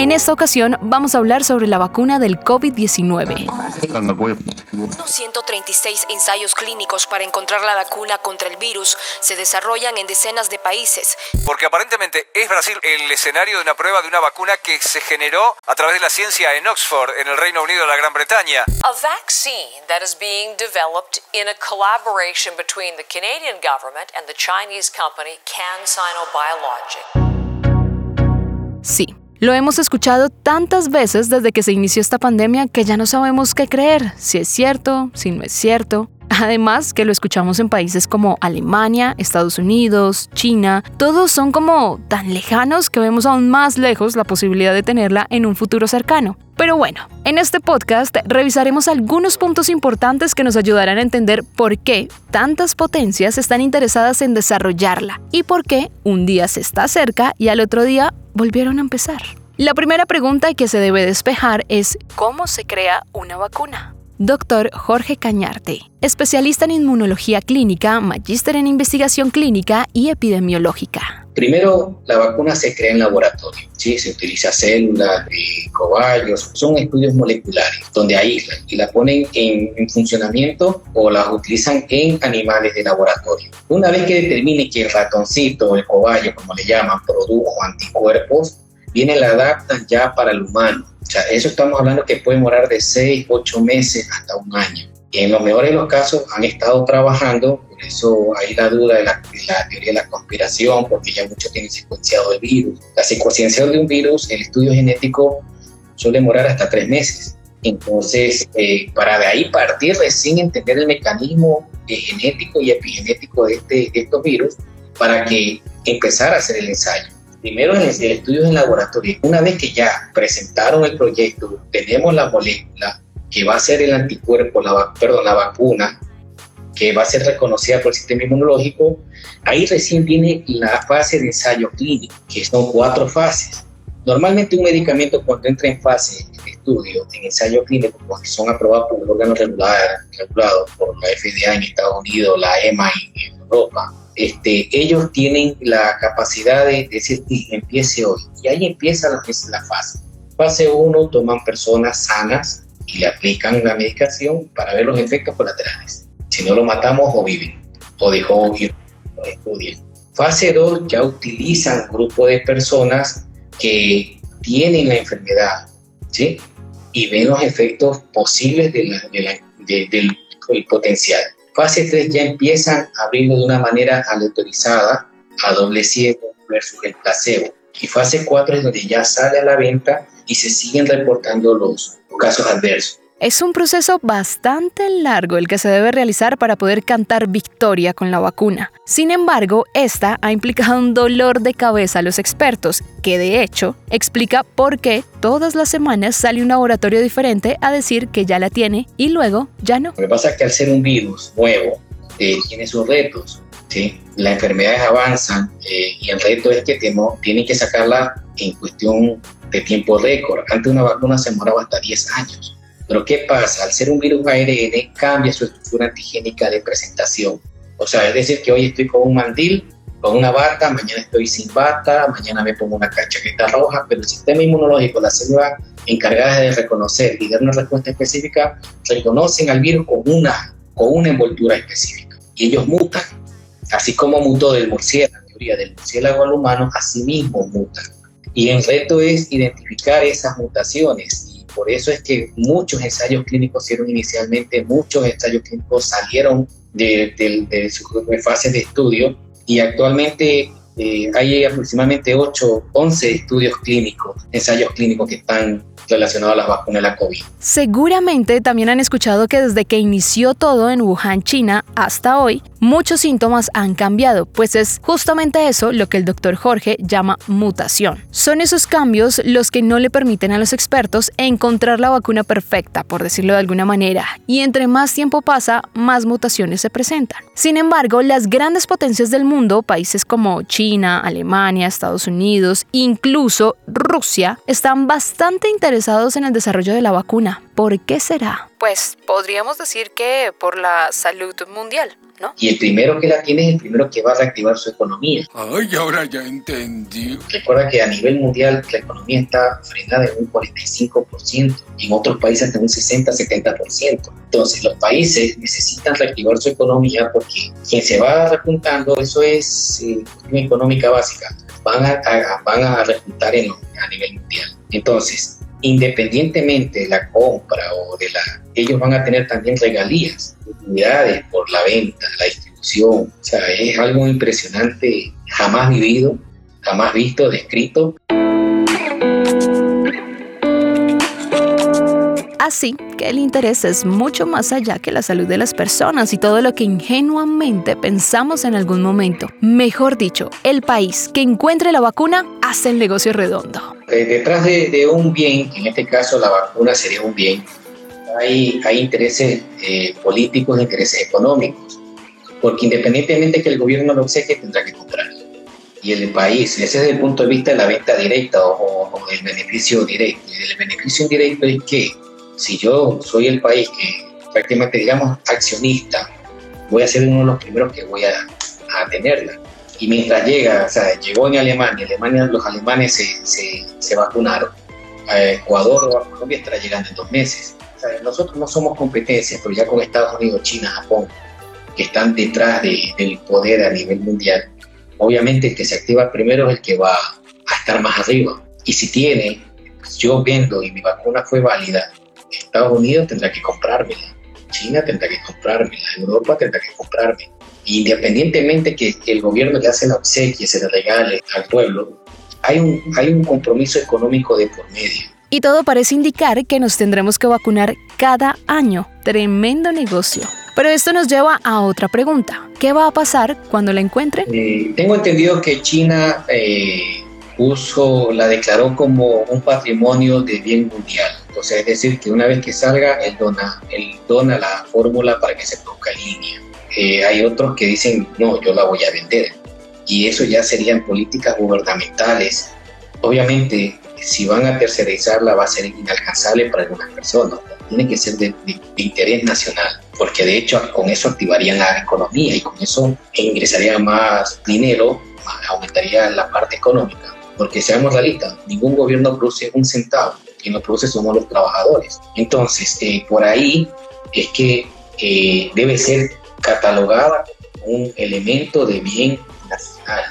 En esta ocasión vamos a hablar sobre la vacuna del COVID-19. 136 ensayos clínicos para encontrar la vacuna contra el virus se desarrollan en decenas de países. Porque aparentemente es Brasil el escenario de una prueba de una vacuna que se generó a través de la ciencia en Oxford, en el Reino Unido de la Gran Bretaña. A vaccine that is being developed in a collaboration between the Canadian government and the Chinese company CanSino Biologic. Sí, lo hemos escuchado tantas veces desde que se inició esta pandemia que ya no sabemos qué creer, si es cierto, si no es cierto. Además que lo escuchamos en países como Alemania, Estados Unidos, China, todos son como tan lejanos que vemos aún más lejos la posibilidad de tenerla en un futuro cercano. Pero bueno, en este podcast revisaremos algunos puntos importantes que nos ayudarán a entender por qué tantas potencias están interesadas en desarrollarla y por qué un día se está cerca y al otro día volvieron a empezar. La primera pregunta que se debe despejar es ¿cómo se crea una vacuna? Doctor Jorge Cañarte, especialista en inmunología clínica, magíster en investigación clínica y epidemiológica. Primero, la vacuna se crea en laboratorio, ¿sí? se utiliza células, eh, cobayos, son estudios moleculares donde aíslan y la ponen en, en, funcionamiento o las utilizan en animales de laboratorio. Una vez que determine que el ratoncito o el cobayo, como le llaman, produjo anticuerpos, viene la adaptan ya para el humano. O sea, eso estamos hablando que puede demorar de 6, 8 meses hasta un año. Y en los mejores de los casos han estado trabajando, por eso hay la duda de la, teoría de la conspiración, porque ya muchos tienen secuenciado el virus. La secuenciación de un virus, el estudio genético, suele demorar hasta 3 meses. Entonces, eh, para de ahí partir recién entender el mecanismo eh, genético y epigenético de, este, de estos virus, para que empezar a hacer el ensayo. Primero en el estudio en laboratorio. Una vez que ya presentaron el proyecto, tenemos la molécula que va a ser el anticuerpo, la, perdón, la vacuna, que va a ser reconocida por el sistema inmunológico, ahí recién viene la fase de ensayo clínico, que son cuatro fases. Normalmente un medicamento cuando entra en fase de estudio, en ensayo clínico, porque son aprobados por el órgano regulado por la FDA en Estados Unidos, la EMA en Europa, este, ellos tienen la capacidad de decir, empiece hoy. Y ahí empieza la, la fase. Fase 1, toman personas sanas y le aplican la medicación para ver los efectos colaterales. Si no lo matamos o viven, o dejó ir, o estudian. Fase 2, ya utilizan grupo de personas que tienen la enfermedad, ¿sí? Y ven los efectos posibles de la, de la, de, del, del potencial. Fase 3 ya empiezan a abrirlo de una manera aleatorizada, a doble ciego versus el placebo. Y fase 4 es donde ya sale a la venta y se siguen reportando los casos adversos. Es un proceso bastante largo el que se debe realizar para poder cantar victoria con la vacuna. Sin embargo, esta ha implicado un dolor de cabeza a los expertos, que de hecho explica por qué todas las semanas sale un laboratorio diferente a decir que ya la tiene y luego ya no. Lo que pasa es que al ser un virus nuevo, eh, tiene sus retos. ¿sí? Las enfermedades avanzan eh, y el reto es que tenemos, tienen que sacarla en cuestión de tiempo récord. Antes una vacuna se demoraba hasta 10 años. Pero ¿qué pasa? Al ser un virus ARN, cambia su estructura antigénica de presentación. O sea, es decir, que hoy estoy con un mandil, con una bata, mañana estoy sin bata, mañana me pongo una chaqueta roja, pero el sistema inmunológico, las células encargadas de reconocer y dar una respuesta específica, reconocen al virus con una, con una envoltura específica. Y ellos mutan, así como mutó del murciélago, la teoría del murciélago al humano, así mismo mutan. Y el reto es identificar esas mutaciones por eso es que muchos ensayos clínicos hicieron inicialmente, muchos ensayos clínicos salieron de, de, de su fase de estudio y actualmente eh, hay aproximadamente 8, 11 estudios clínicos, ensayos clínicos que están relacionado a las vacunas de la COVID. Seguramente también han escuchado que desde que inició todo en Wuhan, China, hasta hoy, muchos síntomas han cambiado, pues es justamente eso lo que el doctor Jorge llama mutación. Son esos cambios los que no le permiten a los expertos encontrar la vacuna perfecta, por decirlo de alguna manera, y entre más tiempo pasa, más mutaciones se presentan. Sin embargo, las grandes potencias del mundo, países como China, Alemania, Estados Unidos, incluso Rusia, están bastante interesados en el desarrollo de la vacuna. ¿Por qué será? Pues podríamos decir que por la salud mundial. ¿No? Y el primero que la tiene es el primero que va a reactivar su economía. Ay, ahora ya entendí. Recuerda que a nivel mundial la economía está frenada en un 45%, y en otros países hasta un 60-70%. Entonces los países necesitan reactivar su economía porque quien se va repuntando, eso es eh, cuestión económica básica, van a, van a repuntar en, a nivel mundial. Entonces, independientemente de la compra o de la... Ellos van a tener también regalías, utilidades por la venta, la distribución. O sea, es algo impresionante, jamás vivido, jamás visto, descrito. Así que el interés es mucho más allá que la salud de las personas y todo lo que ingenuamente pensamos en algún momento. Mejor dicho, el país que encuentre la vacuna hace el negocio redondo. Eh, detrás de, un bien, en este caso la vacuna sería un bien, hay, hay intereses eh, políticos, intereses económicos, porque independientemente que el gobierno lo que tendrá que comprar. Y el país, ese es el punto de vista de la venta directa o, o del beneficio directo. El beneficio indirecto es que si yo soy el país que prácticamente, digamos, accionista, voy a ser uno de los primeros que voy a, a tenerla y mientras llega, o sea, llegó en Alemania, Alemania los alemanes se, se, se vacunaron, Ecuador o a Colombia estará llegando en dos meses. O sea, nosotros no somos competencia, pero ya con Estados Unidos, China, Japón, que están detrás de, del poder a nivel mundial, obviamente el que se activa primero es el que va a estar más arriba. Y si tiene, yo vendo y mi vacuna fue válida, Estados Unidos tendrá que comprármela, China tendrá que comprármela, Europa tendrá que comprármela independientemente que, el gobierno le hace la obsequia, se le regale al pueblo, hay un, hay un compromiso económico de por medio. Y todo parece indicar que nos tendremos que vacunar cada año. Tremendo negocio. Pero esto nos lleva a otra pregunta. ¿Qué va a pasar cuando la encuentren? Eh, tengo entendido que China eh, la declaró como un patrimonio de bien mundial. Sea, es decir, que una vez que salga, él dona, él dona la fórmula para que se produzca línea. Eh, hay otros que dicen, no, yo la voy a vender. Y eso ya serían políticas gubernamentales. Obviamente, si van a tercerizarla va a ser inalcanzable para algunas personas. Tiene que ser de, interés nacional, porque de hecho con eso activarían la economía y con eso ingresaría más dinero, aumentaría la parte económica. Porque seamos realistas, ningún gobierno produce un centavo, quien lo produce somos los trabajadores. Entonces, eh, por ahí es que eh, debe ser catalogada un elemento de bien nacional,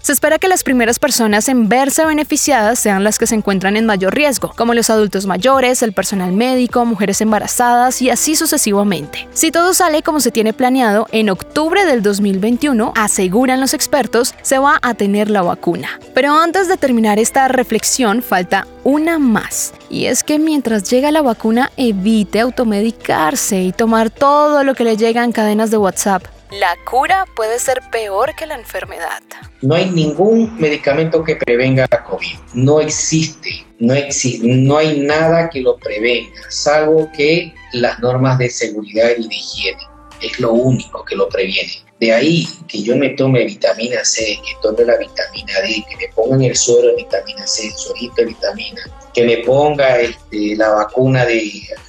Se espera que las primeras personas en verse beneficiadas sean las que se encuentran en mayor riesgo, como los adultos mayores, el personal médico, mujeres embarazadas y así sucesivamente. Si todo sale como se tiene planeado, en octubre del 2021, aseguran los expertos, se va a tener la vacuna. Pero antes de terminar esta reflexión, falta una más. Y es que mientras llega la vacuna, evite automedicarse y tomar todo lo que le llega en cadenas de WhatsApp. La cura puede ser peor que la enfermedad. No hay ningún medicamento que prevenga la COVID. No existe. No, existe, no hay nada que lo prevenga, salvo que las normas de seguridad y de higiene. Es lo único que lo previene. De ahí que yo me tome vitamina C, que tome la vitamina D, que me pongan el suero de vitamina C, el suerito de vitamina, que me ponga este, la vacuna de,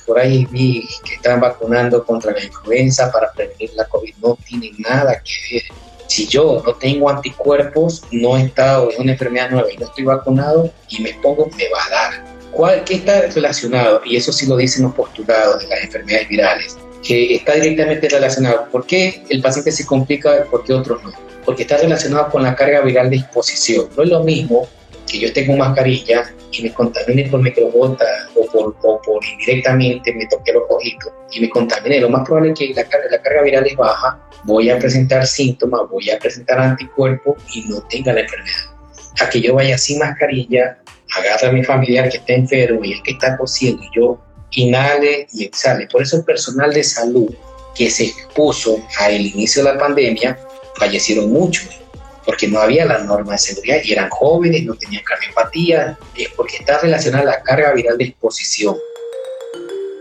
por ahí vi que están vacunando contra la influenza para prevenir la COVID, no tiene nada que ver. Si yo no tengo anticuerpos, no he estado, es una enfermedad nueva y no estoy vacunado y me pongo, me va a dar. ¿Cuál, ¿Qué está relacionado? Y eso sí lo dicen los postulados de las enfermedades virales que está directamente relacionado. ¿Por qué el paciente se complica y por qué otros no? Porque está relacionado con la carga viral de exposición. No es lo mismo que yo tengo mascarilla y me contamine por microbota o por, o por indirectamente me toque los ojitos y me contamine. Lo más probable es que la, la carga viral es baja, voy a presentar síntomas, voy a presentar anticuerpos y no tenga la enfermedad. A que yo vaya sin mascarilla, agarra a mi familiar que está enfermo y el que está cosiendo y yo inhale y exhale. Por eso el personal de salud que se expuso al inicio de la pandemia fallecieron muchos porque no había la norma de seguridad y eran jóvenes, no tenían cardiopatía, es porque está relacionada la carga viral de exposición.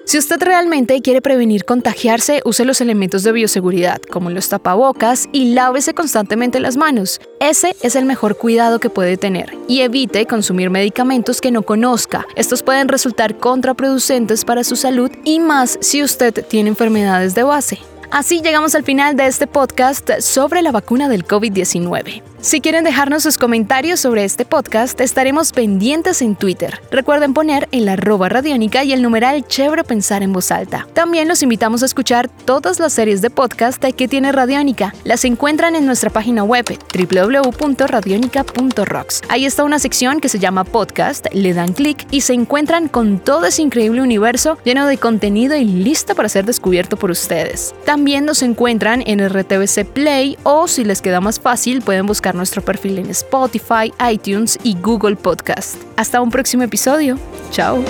Si usted realmente quiere prevenir contagiarse, use los elementos de bioseguridad, como los tapabocas, y lávese constantemente las manos. Ese es el mejor cuidado que puede tener. Y evite consumir medicamentos que no conozca. Estos pueden resultar contraproducentes para su salud y más si usted tiene enfermedades de base. Así llegamos al final de este podcast sobre la vacuna del COVID-19. Si quieren dejarnos sus comentarios sobre este podcast, estaremos pendientes en Twitter. Recuerden poner el arroba radiónica y el numeral chévere pensar en voz alta. También los invitamos a escuchar todas las series de podcast que tiene Radiónica. Las encuentran en nuestra página web www.radionica.rocks. Ahí está una sección que se llama podcast, le dan clic y se encuentran con todo ese increíble universo lleno de contenido y listo para ser descubierto por ustedes. También nos encuentran en RTVC Play o si les queda más fácil pueden nuestro perfil en Spotify, iTunes y Google Podcast. Hasta un próximo episodio. Chao.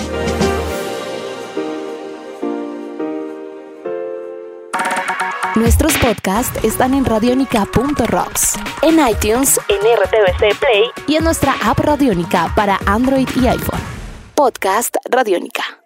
Nuestros podcasts están en radionica.rocks, en iTunes, en RTVC Play y en nuestra app Radionica para Android y iPhone. Podcast Radionica.